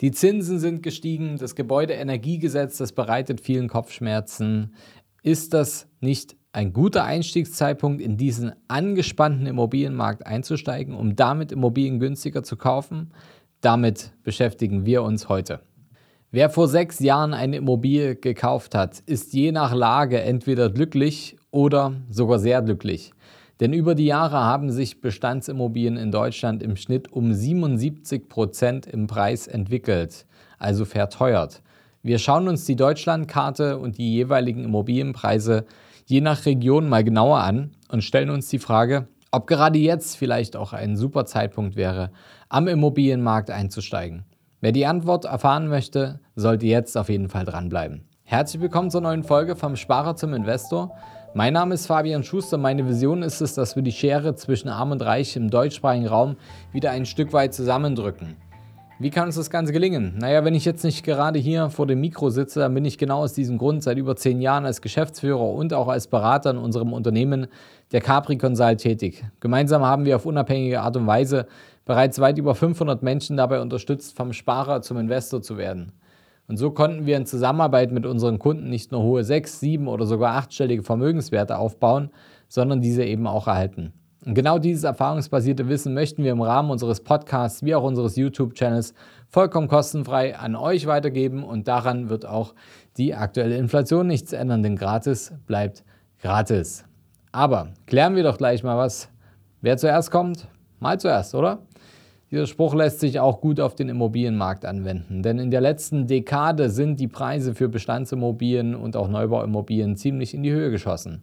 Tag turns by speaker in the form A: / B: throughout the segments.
A: Die Zinsen sind gestiegen, das Gebäudeenergiegesetz, das bereitet vielen Kopfschmerzen. Ist das nicht ein guter Einstiegszeitpunkt, in diesen angespannten Immobilienmarkt einzusteigen, um damit Immobilien günstiger zu kaufen? Damit beschäftigen wir uns heute. Wer vor sechs Jahren eine Immobilie gekauft hat, ist je nach Lage entweder glücklich oder sogar sehr glücklich. Denn über die Jahre haben sich Bestandsimmobilien in Deutschland im Schnitt um 77 Prozent im Preis entwickelt, also verteuert. Wir schauen uns die Deutschlandkarte und die jeweiligen Immobilienpreise je nach Region mal genauer an und stellen uns die Frage, ob gerade jetzt vielleicht auch ein super Zeitpunkt wäre, am Immobilienmarkt einzusteigen. Wer die Antwort erfahren möchte, sollte jetzt auf jeden Fall dranbleiben. Herzlich willkommen zur neuen Folge vom Sparer zum Investor. Mein Name ist Fabian Schuster. Meine Vision ist es, dass wir die Schere zwischen Arm und Reich im deutschsprachigen Raum wieder ein Stück weit zusammendrücken. Wie kann uns das Ganze gelingen? Naja, wenn ich jetzt nicht gerade hier vor dem Mikro sitze, dann bin ich genau aus diesem Grund seit über zehn Jahren als Geschäftsführer und auch als Berater in unserem Unternehmen der Capri Consult tätig. Gemeinsam haben wir auf unabhängige Art und Weise bereits weit über 500 Menschen dabei unterstützt, vom Sparer zum Investor zu werden. Und so konnten wir in Zusammenarbeit mit unseren Kunden nicht nur hohe sechs, sieben oder sogar achtstellige Vermögenswerte aufbauen, sondern diese eben auch erhalten. Und genau dieses erfahrungsbasierte Wissen möchten wir im Rahmen unseres Podcasts wie auch unseres YouTube-Channels vollkommen kostenfrei an euch weitergeben und daran wird auch die aktuelle Inflation nichts ändern, denn gratis bleibt gratis. Aber klären wir doch gleich mal was. Wer zuerst kommt, mal zuerst, oder? Dieser Spruch lässt sich auch gut auf den Immobilienmarkt anwenden, denn in der letzten Dekade sind die Preise für Bestandsimmobilien und auch Neubauimmobilien ziemlich in die Höhe geschossen.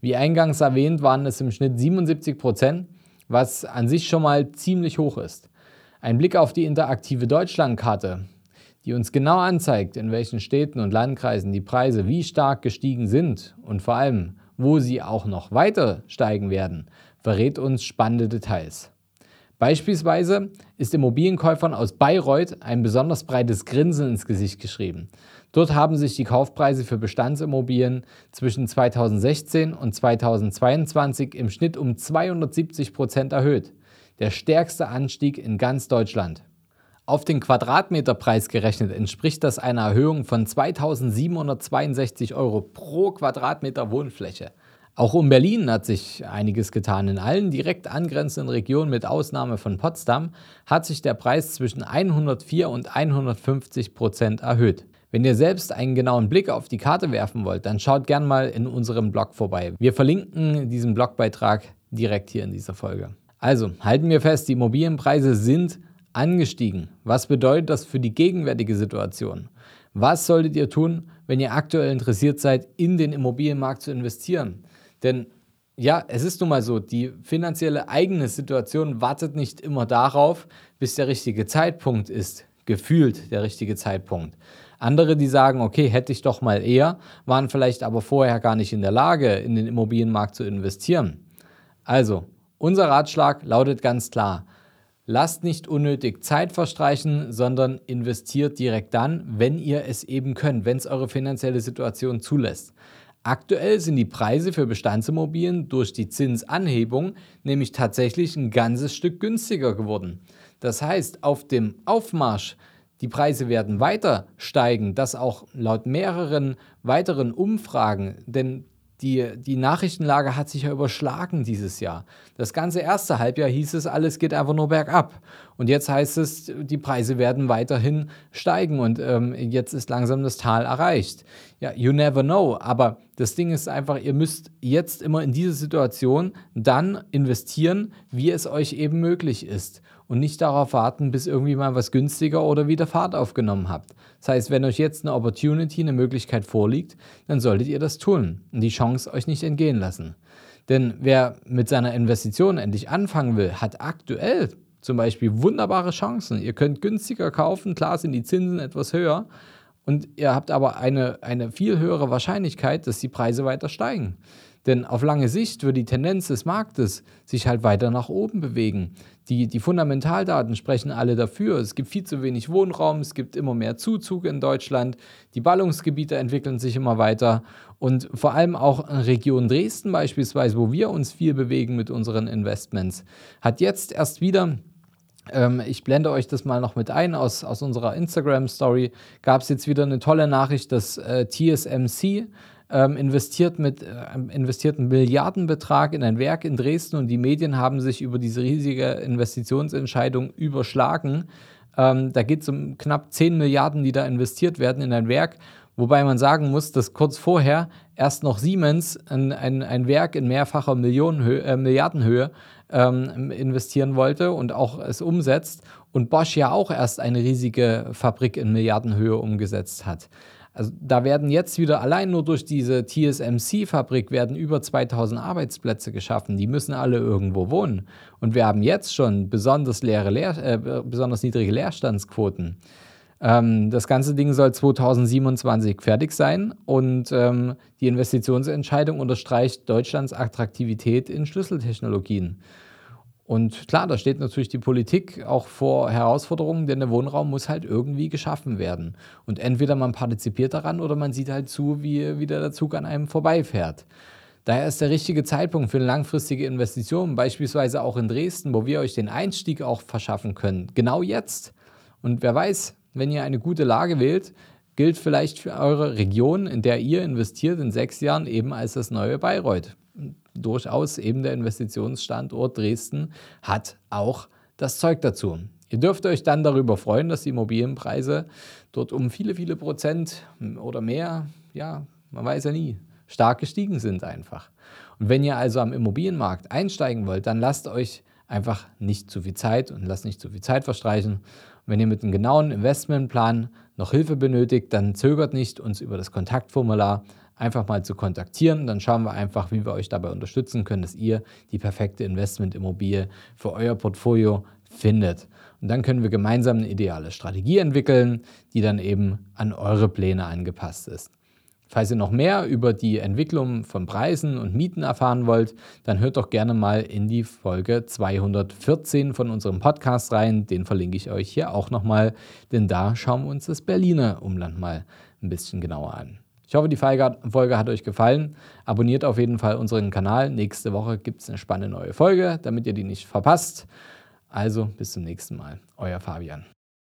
A: Wie eingangs erwähnt, waren es im Schnitt 77 Prozent, was an sich schon mal ziemlich hoch ist. Ein Blick auf die interaktive Deutschlandkarte, die uns genau anzeigt, in welchen Städten und Landkreisen die Preise wie stark gestiegen sind und vor allem, wo sie auch noch weiter steigen werden, verrät uns spannende Details. Beispielsweise ist Immobilienkäufern aus Bayreuth ein besonders breites Grinsen ins Gesicht geschrieben. Dort haben sich die Kaufpreise für Bestandsimmobilien zwischen 2016 und 2022 im Schnitt um 270 Prozent erhöht. Der stärkste Anstieg in ganz Deutschland. Auf den Quadratmeterpreis gerechnet entspricht das einer Erhöhung von 2762 Euro pro Quadratmeter Wohnfläche. Auch um Berlin hat sich einiges getan. In allen direkt angrenzenden Regionen mit Ausnahme von Potsdam hat sich der Preis zwischen 104 und 150 Prozent erhöht. Wenn ihr selbst einen genauen Blick auf die Karte werfen wollt, dann schaut gern mal in unserem Blog vorbei. Wir verlinken diesen Blogbeitrag direkt hier in dieser Folge. Also halten wir fest, die Immobilienpreise sind angestiegen. Was bedeutet das für die gegenwärtige Situation? Was solltet ihr tun, wenn ihr aktuell interessiert seid, in den Immobilienmarkt zu investieren? Denn ja, es ist nun mal so, die finanzielle eigene Situation wartet nicht immer darauf, bis der richtige Zeitpunkt ist, gefühlt der richtige Zeitpunkt. Andere, die sagen, okay, hätte ich doch mal eher, waren vielleicht aber vorher gar nicht in der Lage, in den Immobilienmarkt zu investieren. Also, unser Ratschlag lautet ganz klar, lasst nicht unnötig Zeit verstreichen, sondern investiert direkt dann, wenn ihr es eben könnt, wenn es eure finanzielle Situation zulässt. Aktuell sind die Preise für Bestandsimmobilien durch die Zinsanhebung nämlich tatsächlich ein ganzes Stück günstiger geworden. Das heißt, auf dem Aufmarsch, die Preise werden weiter steigen, das auch laut mehreren weiteren Umfragen, denn die, die Nachrichtenlage hat sich ja überschlagen dieses Jahr. Das ganze erste Halbjahr hieß es, alles geht einfach nur bergab. Und jetzt heißt es, die Preise werden weiterhin steigen und ähm, jetzt ist langsam das Tal erreicht. Ja, you never know. Aber das Ding ist einfach, ihr müsst jetzt immer in diese Situation dann investieren, wie es euch eben möglich ist und nicht darauf warten, bis irgendwie mal was günstiger oder wieder Fahrt aufgenommen habt. Das heißt, wenn euch jetzt eine Opportunity, eine Möglichkeit vorliegt, dann solltet ihr das tun und die Chance euch nicht entgehen lassen. Denn wer mit seiner Investition endlich anfangen will, hat aktuell zum Beispiel wunderbare Chancen. Ihr könnt günstiger kaufen, klar sind die Zinsen etwas höher und ihr habt aber eine, eine viel höhere Wahrscheinlichkeit, dass die Preise weiter steigen. Denn auf lange Sicht wird die Tendenz des Marktes sich halt weiter nach oben bewegen. Die, die Fundamentaldaten sprechen alle dafür. Es gibt viel zu wenig Wohnraum, es gibt immer mehr Zuzug in Deutschland, die Ballungsgebiete entwickeln sich immer weiter und vor allem auch Region Dresden beispielsweise, wo wir uns viel bewegen mit unseren Investments, hat jetzt erst wieder Ähm, ich blende euch das mal noch mit ein. Aus, aus unserer Instagram-Story gab es jetzt wieder eine tolle Nachricht, dass äh, TSMC ähm, investiert, mit, äh, investiert einen Milliardenbetrag in ein Werk in Dresden und die Medien haben sich über diese riesige Investitionsentscheidung überschlagen. Ähm, da geht es um knapp 10 Milliarden, die da investiert werden in ein Werk, wobei man sagen muss, dass kurz vorher erst noch Siemens ein, ein, ein Werk in mehrfacher Millionenhöhe, äh, Milliardenhöhe ähm, investieren wollte und auch es umsetzt und Bosch ja auch erst eine riesige Fabrik in Milliardenhöhe umgesetzt hat. Also da werden jetzt wieder allein nur durch diese TSMC-Fabrik werden über 2000 Arbeitsplätze geschaffen. Die müssen alle irgendwo wohnen. Und wir haben jetzt schon besonders, leere Leer, äh, besonders niedrige Leerstandsquoten. Ähm, das ganze Ding soll 2027 fertig sein und ähm, die Investitionsentscheidung unterstreicht Deutschlands Attraktivität in Schlüsseltechnologien. Und klar, da steht natürlich die Politik auch vor Herausforderungen, denn der Wohnraum muss halt irgendwie geschaffen werden. Und entweder man partizipiert daran oder man sieht halt zu, wie, wie der Zug an einem vorbeifährt. Daher ist der richtige Zeitpunkt für langfristige Investition, beispielsweise auch in Dresden, wo wir euch den Einstieg auch verschaffen können. Genau jetzt. Und wer weiß, wenn ihr eine gute Lage wählt, gilt vielleicht für eure Region, in der ihr investiert, in sechs Jahren eben als das neue Bayreuth durchaus eben der Investitionsstandort Dresden hat auch das Zeug dazu. Ihr dürft euch dann darüber freuen, dass die Immobilienpreise dort um viele, viele Prozent oder mehr, ja, man weiß ja nie, stark gestiegen sind einfach. Und wenn ihr also am Immobilienmarkt einsteigen wollt, dann lasst euch einfach nicht zu viel Zeit und lasst nicht zu viel Zeit verstreichen. Und wenn ihr mit einem genauen Investmentplan noch Hilfe benötigt, dann zögert nicht, uns über das Kontaktformular einfach mal zu kontaktieren. Dann schauen wir einfach, wie wir euch dabei unterstützen können, dass ihr die perfekte Investmentimmobilie für euer Portfolio findet. Und dann können wir gemeinsam eine ideale Strategie entwickeln, die dann eben an eure Pläne angepasst ist. Falls ihr noch mehr über die Entwicklung von Preisen und Mieten erfahren wollt, dann hört doch gerne mal in die Folge 214 von unserem Podcast rein. Den verlinke ich euch hier auch nochmal, denn da schauen wir uns das Berliner Umland mal ein bisschen genauer an. Ich hoffe, die Folge hat euch gefallen. Abonniert auf jeden Fall unseren Kanal. Nächste Woche gibt es eine spannende neue Folge, damit ihr die nicht verpasst. Also bis zum nächsten Mal. Euer Fabian.